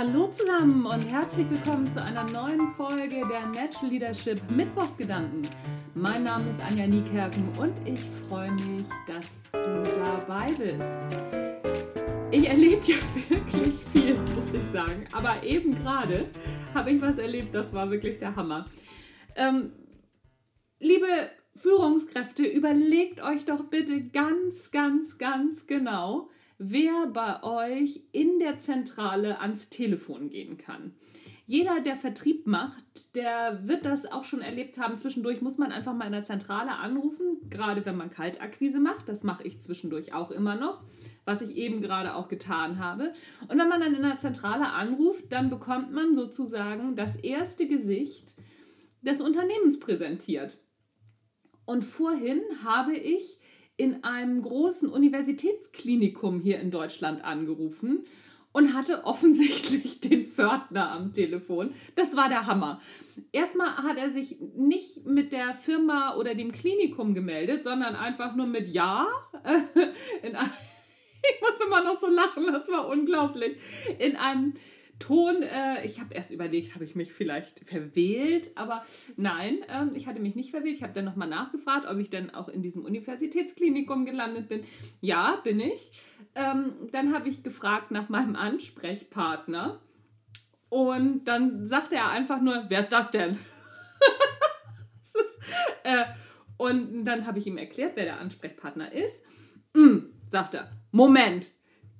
Hallo zusammen und herzlich willkommen zu einer neuen Folge der Natural Leadership Mittwochsgedanken. Mein Name ist Anja Niekerken und ich freue mich, dass du dabei bist. Ich erlebe ja wirklich viel, muss ich sagen, aber eben gerade habe ich was erlebt, das war wirklich der Hammer. Ähm, liebe Führungskräfte, überlegt euch doch bitte ganz, ganz, ganz genau, wer bei euch in der Zentrale ans Telefon gehen kann. Jeder, der Vertrieb macht, der wird das auch schon erlebt haben. Zwischendurch muss man einfach mal in der Zentrale anrufen, gerade wenn man Kaltakquise macht. Das mache ich zwischendurch auch immer noch, was ich eben gerade auch getan habe. Und wenn man dann in der Zentrale anruft, dann bekommt man sozusagen das erste Gesicht des Unternehmens präsentiert. Und vorhin habe ich in einem großen Universitätsklinikum hier in Deutschland angerufen und hatte offensichtlich den Pförtner am Telefon. Das war der Hammer. Erstmal hat er sich nicht mit der Firma oder dem Klinikum gemeldet, sondern einfach nur mit Ja. ich muss immer noch so lachen, das war unglaublich. In einem Ton, äh, ich habe erst überlegt, habe ich mich vielleicht verwählt, aber nein, ähm, ich hatte mich nicht verwählt. Ich habe dann nochmal nachgefragt, ob ich dann auch in diesem Universitätsklinikum gelandet bin. Ja, bin ich. Ähm, dann habe ich gefragt nach meinem Ansprechpartner und dann sagte er einfach nur, wer ist das denn? das ist, äh, und dann habe ich ihm erklärt, wer der Ansprechpartner ist. Mm, sagt er, Moment,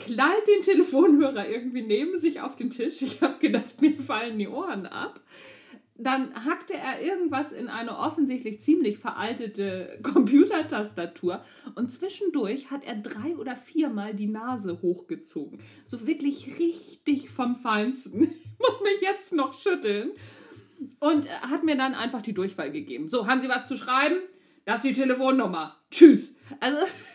knallt den Telefonhörer irgendwie neben sich auf den Tisch. Ich habe gedacht, mir fallen die Ohren ab. Dann hackte er irgendwas in eine offensichtlich ziemlich veraltete Computertastatur und zwischendurch hat er drei oder viermal die Nase hochgezogen. So wirklich richtig vom Feinsten. Ich muss mich jetzt noch schütteln. Und hat mir dann einfach die Durchwahl gegeben. So, haben Sie was zu schreiben? Das ist die Telefonnummer. Tschüss. Also,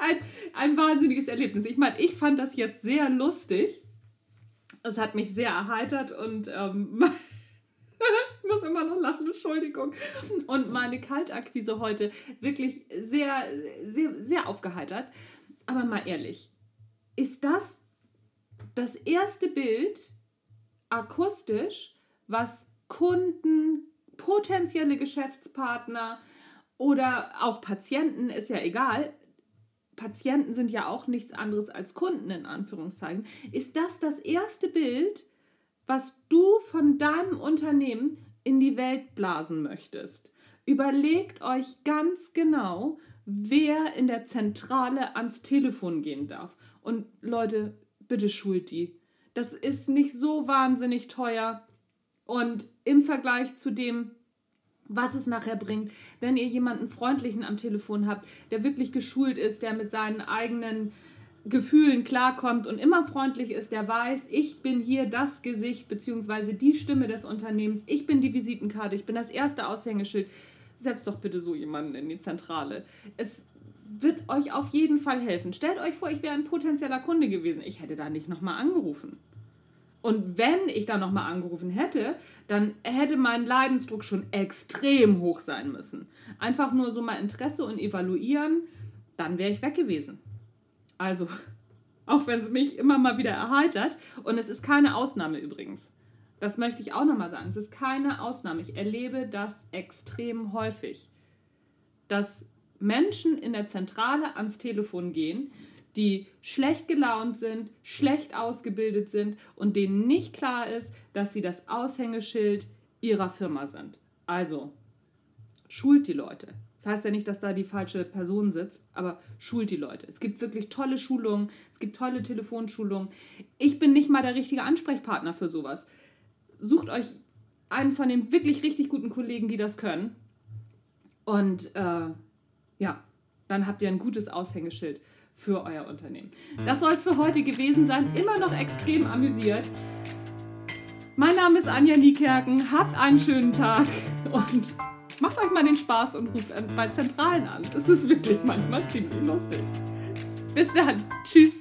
ein, ein wahnsinniges Erlebnis. Ich meine, ich fand das jetzt sehr lustig. Es hat mich sehr erheitert und ähm, ich muss immer noch lachen, Entschuldigung. Und meine Kaltakquise heute wirklich sehr, sehr, sehr aufgeheitert. Aber mal ehrlich, ist das das erste Bild akustisch, was Kunden, potenzielle Geschäftspartner oder auch Patienten, ist ja egal, Patienten sind ja auch nichts anderes als Kunden in Anführungszeichen, ist das das erste Bild, was du von deinem Unternehmen in die Welt blasen möchtest. Überlegt euch ganz genau, wer in der Zentrale ans Telefon gehen darf. Und Leute, bitte schult die. Das ist nicht so wahnsinnig teuer. Und im Vergleich zu dem, was es nachher bringt, wenn ihr jemanden freundlichen am Telefon habt, der wirklich geschult ist, der mit seinen eigenen Gefühlen klarkommt und immer freundlich ist, der weiß, ich bin hier das Gesicht bzw. die Stimme des Unternehmens, ich bin die Visitenkarte, ich bin das erste Aushängeschild. Setzt doch bitte so jemanden in die Zentrale. Es wird euch auf jeden Fall helfen. Stellt euch vor, ich wäre ein potenzieller Kunde gewesen. Ich hätte da nicht nochmal angerufen. Und wenn ich da nochmal angerufen hätte, dann hätte mein Leidensdruck schon extrem hoch sein müssen. Einfach nur so mal Interesse und evaluieren, dann wäre ich weg gewesen. Also, auch wenn es mich immer mal wieder erheitert, und es ist keine Ausnahme übrigens. Das möchte ich auch nochmal sagen. Es ist keine Ausnahme. Ich erlebe das extrem häufig, dass Menschen in der Zentrale ans Telefon gehen, die schlecht gelaunt sind, schlecht ausgebildet sind und denen nicht klar ist, dass sie das Aushängeschild ihrer Firma sind. Also, schult die Leute. Das heißt ja nicht, dass da die falsche Person sitzt, aber schult die Leute. Es gibt wirklich tolle Schulungen, es gibt tolle Telefonschulungen. Ich bin nicht mal der richtige Ansprechpartner für sowas. Sucht euch einen von den wirklich richtig guten Kollegen, die das können. Und äh, ja, dann habt ihr ein gutes Aushängeschild für euer Unternehmen. Das soll es für heute gewesen sein. Immer noch extrem amüsiert. Mein Name ist Anja Niekerken. Habt einen schönen Tag und macht euch mal den Spaß und ruft bei Zentralen an. Es ist wirklich manchmal ziemlich lustig. Bis dann. Tschüss.